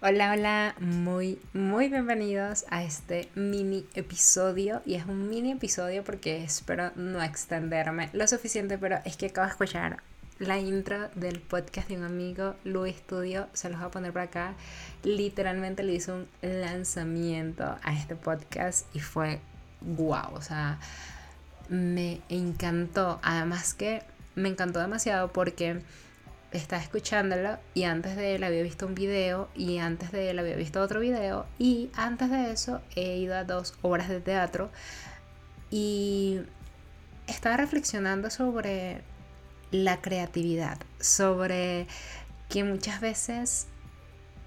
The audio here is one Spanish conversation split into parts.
Hola, hola, muy, muy bienvenidos a este mini episodio. Y es un mini episodio porque espero no extenderme lo suficiente, pero es que acabo de escuchar la intro del podcast de un amigo, Luis Studio. Se los voy a poner por acá. Literalmente le hizo un lanzamiento a este podcast y fue guau. o sea, me encantó. Además que me encantó demasiado porque estaba escuchándolo y antes de él había visto un video y antes de él había visto otro video y antes de eso he ido a dos obras de teatro y estaba reflexionando sobre la creatividad, sobre que muchas veces,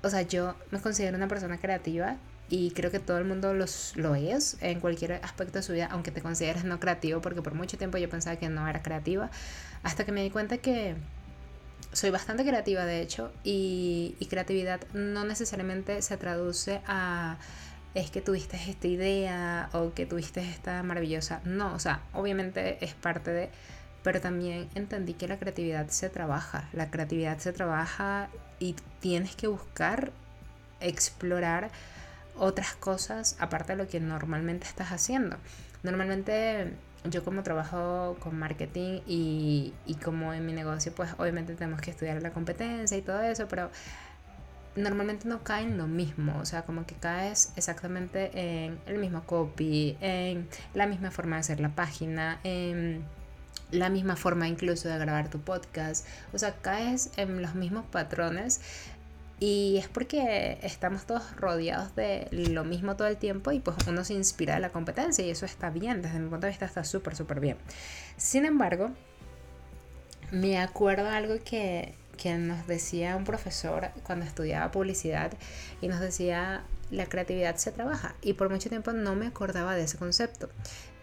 o sea, yo me considero una persona creativa y creo que todo el mundo los, lo es en cualquier aspecto de su vida, aunque te consideres no creativo, porque por mucho tiempo yo pensaba que no era creativa, hasta que me di cuenta que soy bastante creativa, de hecho, y, creatividad no necesariamente se traduce a es que tuviste esta idea o que tuviste esta maravillosa. No, o sea, obviamente es parte de, pero también entendí que la creatividad se trabaja. La creatividad se trabaja y tienes que buscar explorar otras cosas aparte de lo que normalmente estás haciendo. Normalmente yo como trabajo con marketing y, y, como en mi negocio, pues obviamente tenemos que estudiar la competencia y todo eso, pero normalmente no caen lo mismo, o sea, como que caes exactamente en el mismo copy, en la misma forma de hacer la página, en la misma forma incluso de grabar tu podcast, o sea, caes en los mismos patrones y es porque estamos todos rodeados de lo mismo todo el tiempo y pues uno se inspira de la competencia y eso está bien, desde mi punto de vista está súper, súper bien. Sin embargo, me acuerdo algo que, que nos decía un profesor cuando estudiaba publicidad y nos decía la creatividad se trabaja y por mucho tiempo no me acordaba de ese concepto.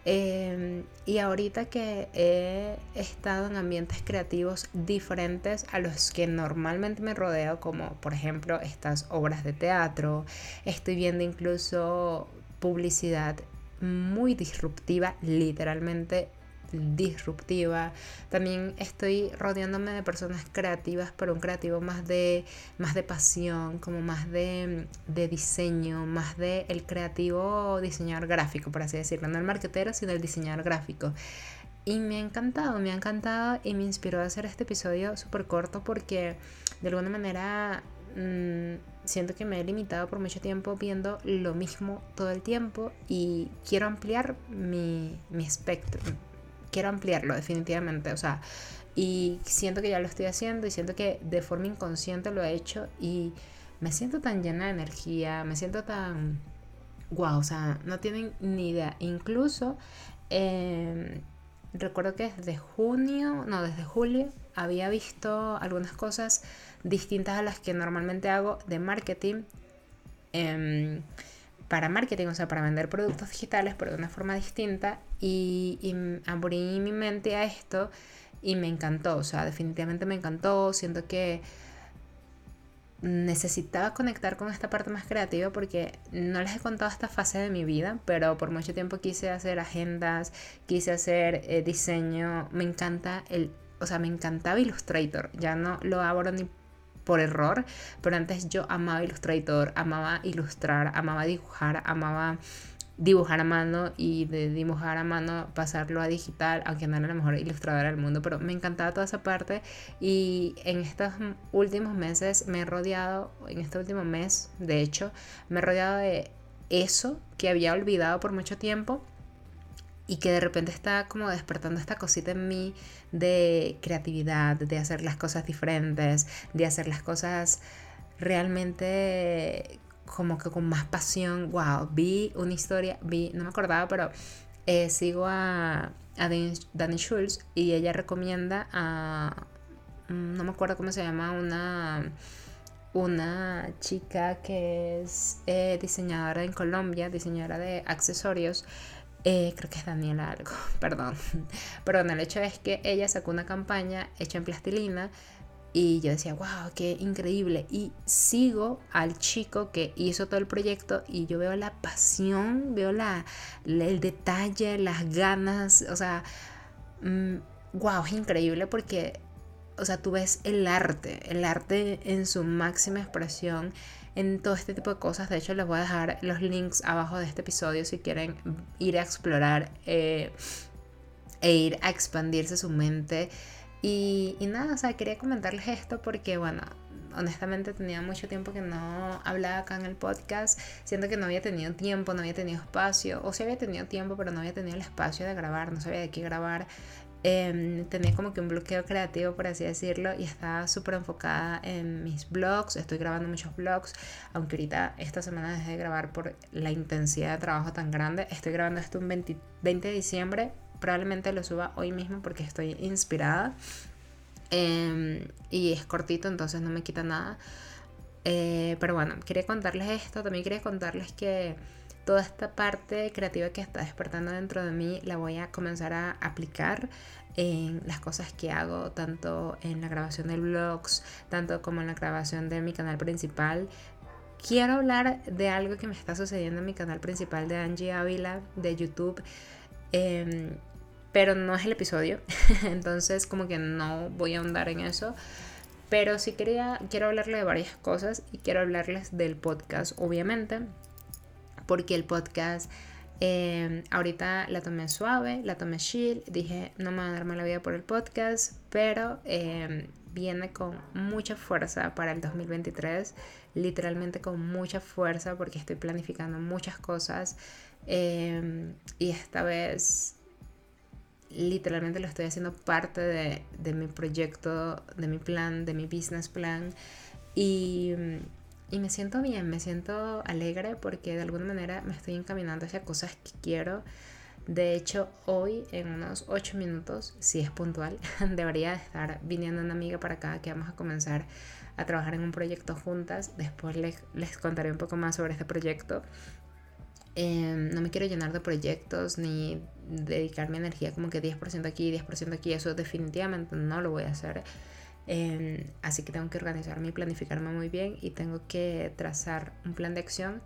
Em, y ahorita que he estado en ambientes creativos diferentes a los que normalmente me rodeo, como por ejemplo estas obras de teatro, estoy viendo incluso publicidad muy disruptiva, literalmente disruptiva. También estoy rodeándome de personas creativas, pero un creativo más de, más de pasión, como más de, de diseño, más de el creativo diseñador gráfico, por así decirlo. No el marketero, sino el diseñador gráfico. Y me ha encantado, me ha encantado y me inspiró hacer este episodio súper corto porque de alguna manera mm, siento que me he limitado por mucho tiempo viendo lo mismo todo el tiempo y quiero ampliar mi, mi espectro, quiero ampliarlo definitivamente, o sea, y siento que ya lo estoy haciendo y siento que de forma inconsciente lo he hecho y me siento tan llena de energía, me siento tan... Wow, o sea, no tienen ni idea. Incluso em, recuerdo que desde junio, no, desde julio, había visto algunas cosas distintas a las que normalmente hago de marketing. Em, para marketing, o sea, para vender productos digitales, pero de una forma distinta. Y, y abrí mi mente a esto y me encantó, o sea, definitivamente me encantó. Siento que necesitaba conectar con esta parte más creativa porque no les he contado esta fase de mi vida, pero por mucho tiempo quise hacer agendas, quise hacer eh, diseño, me encanta el, o sea, me encantaba Illustrator, ya no lo abro ni por error, pero antes yo amaba Illustrator, amaba ilustrar, amaba dibujar, amaba dibujar a mano y de dibujar a mano pasarlo a digital, aunque no era la mejor ilustradora del mundo, pero me encantaba toda esa parte. Y en estos últimos meses me he rodeado, en este último mes de hecho, me he rodeado de eso que había olvidado por mucho tiempo y que de repente está como despertando esta cosita en mí de creatividad, de hacer las cosas diferentes, de hacer las cosas realmente como que con más pasión. Wow, vi una historia, vi, no me acordaba, pero eh, sigo a, a Dani Schulz y ella recomienda a, mm, no me acuerdo cómo se llama, una una chica que es eh, diseñadora en Colombia, diseñadora de accesorios, eh, creo que es Daniela algo, perdón. Pero bueno, el hecho es que ella sacó una campaña hecha en plastilina y yo decía, wow, qué increíble. Y sigo al chico que hizo todo el proyecto y yo veo la pasión, veo la, el detalle, las ganas, o sea, wow, mm, es increíble porque, o sea, tú ves el arte, el arte en su máxima expresión en todo este tipo de cosas. De hecho, les voy a dejar los links abajo de este episodio si quieren ir a explorar eh, e ir a expandirse su mente. Y, nada, o sea, quería comentarles esto porque, bueno, honestamente tenía mucho tiempo que no hablaba acá en el podcast. Siento que no había tenido tiempo, no había tenido espacio. O sí había tenido tiempo, pero no había tenido el espacio de grabar, no sabía de qué grabar. Em, tenía como que un bloqueo creativo, por así decirlo, y estaba súper enfocada en mis blogs. Estoy grabando muchos blogs, aunque ahorita esta semana dejé de grabar por la intensidad de trabajo tan grande. Estoy grabando esto un 20, 20 de diciembre. Probablemente lo suba hoy mismo porque estoy inspirada. Em, y es cortito, entonces no me quita nada. Eh, pero bueno, quería contarles esto. También quería contarles que toda esta parte creativa que está despertando dentro de mí la voy a comenzar a aplicar en las cosas que hago, tanto en la grabación de vlogs, tanto como en la grabación de mi canal principal. Quiero hablar de algo que me está sucediendo en mi canal principal de Angie Ávila de YouTube. Em, pero no es el episodio, entonces como que no voy a ahondar en eso. Pero sí quería, quiero hablarle de varias cosas y quiero hablarles del podcast, obviamente, porque el podcast eh, ahorita la tomé suave, la tomé chill, dije no me voy a darme la vida por el podcast, pero eh, viene con mucha fuerza para el 2023, literalmente con mucha fuerza porque estoy planificando muchas cosas eh, y esta vez literalmente lo estoy haciendo parte de, mi proyecto, de mi plan, de mi business plan. Y, me siento bien, me siento alegre porque de alguna manera me estoy encaminando hacia cosas que quiero. De hecho, hoy en unos 8 minutos, si es puntual, debería estar viniendo una amiga para acá que vamos a comenzar a trabajar en un proyecto juntas. Después les, les contaré un poco más sobre este proyecto. Em, no me quiero llenar de proyectos ni dedicar mi energía como que 10% aquí, 10% aquí. Eso definitivamente no lo voy a hacer. Em, así que tengo que organizarme y planificarme muy bien y tengo que trazar un plan de acción.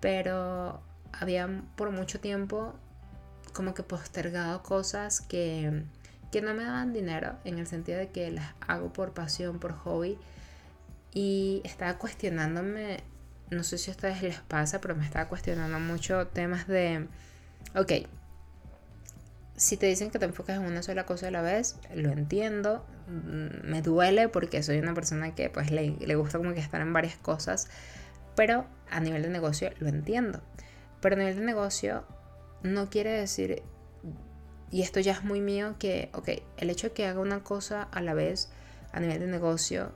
Pero había por mucho tiempo como que postergado cosas que, que no me daban dinero en el sentido de que las hago por pasión, por hobby. Y estaba cuestionándome no sé si a ustedes les pasa, pero me estaba cuestionando mucho temas de, ok, si te dicen que te enfocas en una sola cosa a la vez, lo entiendo, mm, me duele porque soy una persona que pues le, le gusta como que estar en varias cosas, pero a nivel de negocio lo entiendo. Pero a nivel de negocio no quiere decir, y esto ya es muy mío, que, ok, el hecho de que haga una cosa a la vez a nivel de negocio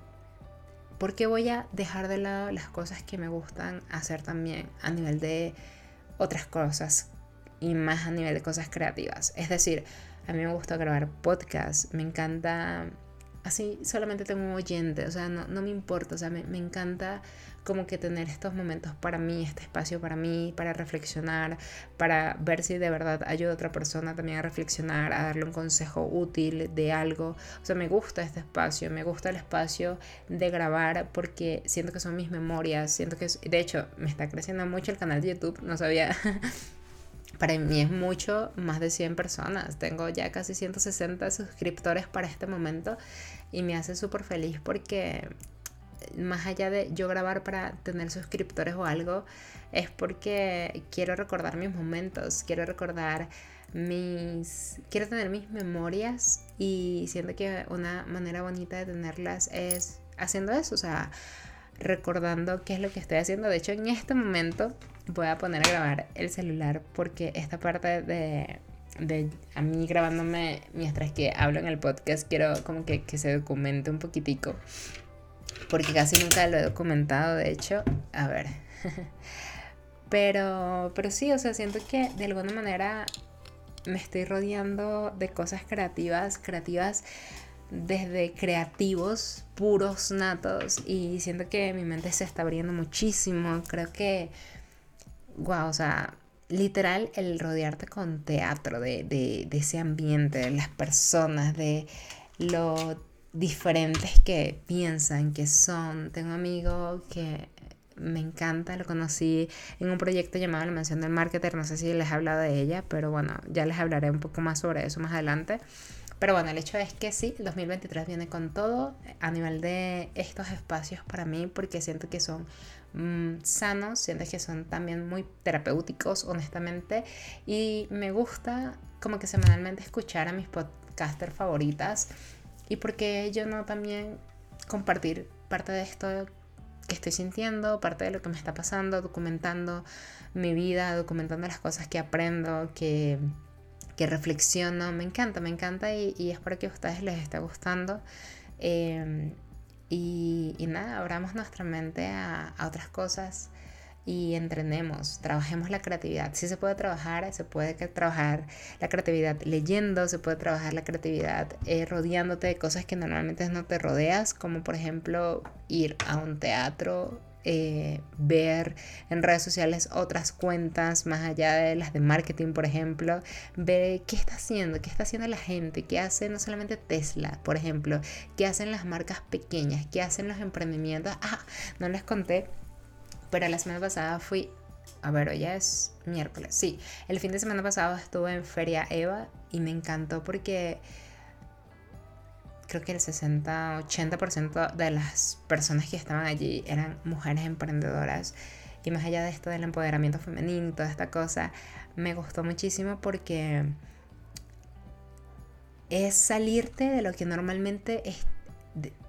¿Por qué voy a dejar de lado las cosas que me gustan hacer también a nivel de otras cosas y más a nivel de cosas creativas? Es decir, a mí me gusta grabar podcasts, me encanta así solamente tengo un oyente, o sea, no, no me importa, o sea, me, me, encanta como que tener estos momentos para mí, este espacio para mí, para reflexionar, para ver si de verdad ayuda a otra persona también a reflexionar, a darle un consejo útil de algo. O sea, me gusta este espacio, me gusta el espacio de grabar porque siento que son mis memorias, siento que es, de hecho, me está creciendo mucho el canal de YouTube, no sabía Para mí es mucho, más de 100 personas. Tengo ya casi 160 suscriptores para este momento y me hace súper feliz porque más allá de yo grabar para tener suscriptores o algo, es porque quiero recordar mis momentos, quiero recordar mis... quiero tener mis memorias y siento que una manera bonita de tenerlas es haciendo eso, o sea, recordando qué es lo que estoy haciendo. De hecho, en este momento voy a poner a grabar el celular porque esta parte de, de a mí grabándome mientras que hablo en el podcast quiero como que, que se documente un poquitico porque casi nunca lo he documentado de hecho a ver pero pero sí o sea siento que de alguna manera me estoy rodeando de cosas creativas creativas desde creativos puros natos y siento que mi mente se está abriendo muchísimo creo que wow, o sea, literal el rodearte con teatro, de, de, ese ambiente, de las personas, de lo diferentes que piensan, que son. Tengo un amigo que me encanta, lo conocí en un proyecto llamado La Mansión del Marketer, no sé si les he hablado de ella, pero bueno, ya les hablaré un poco más sobre eso más adelante. Pero bueno, el hecho es que sí, el 2023 viene con todo a nivel de estos espacios para mí porque siento que son mm, sanos, siento que son también muy terapéuticos, honestamente. Y me gusta como que semanalmente escuchar a mis podcasters favoritas y porque yo no también compartir parte de esto que estoy sintiendo, parte de lo que me está pasando, documentando mi vida, documentando las cosas que aprendo, que, que reflexiono. Me encanta, me encanta y, y espero que a ustedes les esté gustando. Em, y, y, nada, abramos nuestra mente a, otras cosas y entrenemos, trabajemos la creatividad. Si se puede trabajar, se puede trabajar la creatividad leyendo, se puede trabajar la creatividad eh, rodeándote de cosas que normalmente no te rodeas, como por ejemplo ir a un teatro, eh, ver en redes sociales otras cuentas más allá de las de marketing, por ejemplo, ver qué está haciendo, qué está haciendo la gente, qué hace no solamente Tesla, por ejemplo, qué hacen las marcas pequeñas, qué hacen los emprendimientos. Ah, no les conté pero la semana pasada fui, a ver, hoy es miércoles, sí, el fin de semana pasado estuve en Feria Eva y me encantó porque creo que el 60-80% de las personas que estaban allí eran mujeres emprendedoras. Y más allá de esto del empoderamiento femenino, toda esta cosa, me gustó muchísimo porque es salirte de lo que normalmente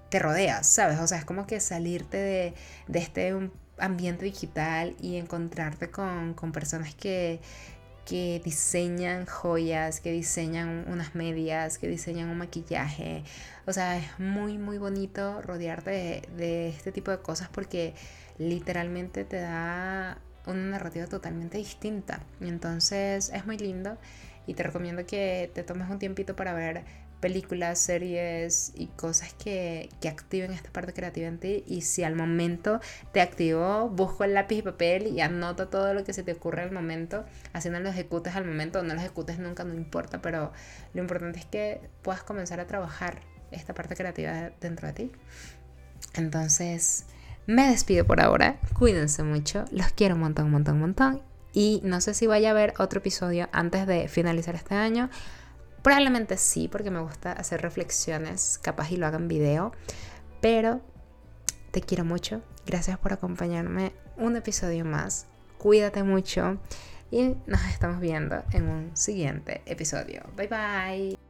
te rodeas, ¿sabes? O sea, es como que salirte de, de este ambiente digital y encontrarte con, personas que, que diseñan joyas, que diseñan unas medias, que diseñan un maquillaje. O sea, es muy, muy bonito rodearte de, este tipo de cosas porque literalmente te da una narrativa totalmente distinta. Entonces es muy lindo y te recomiendo que te tomes un tiempito para ver películas, series y cosas que, que, activen esta parte creativa en ti. Y si al momento te activó, busco el lápiz y papel y anota todo lo que se te ocurre al momento, haciendo lo ejecutes al momento, no lo ejecutes nunca, no importa, pero lo importante es que puedas comenzar a trabajar esta parte creativa dentro de ti. Entonces, me despido por ahora, cuídense mucho, los quiero un montón, un montón, un montón. Y no sé si vaya a haber otro episodio antes de finalizar este año Probablemente sí, porque me gusta hacer reflexiones, capaz y lo haga en video, pero te quiero mucho. Gracias por acompañarme un episodio más. Cuídate mucho y nos estamos viendo en un siguiente episodio. Bye bye.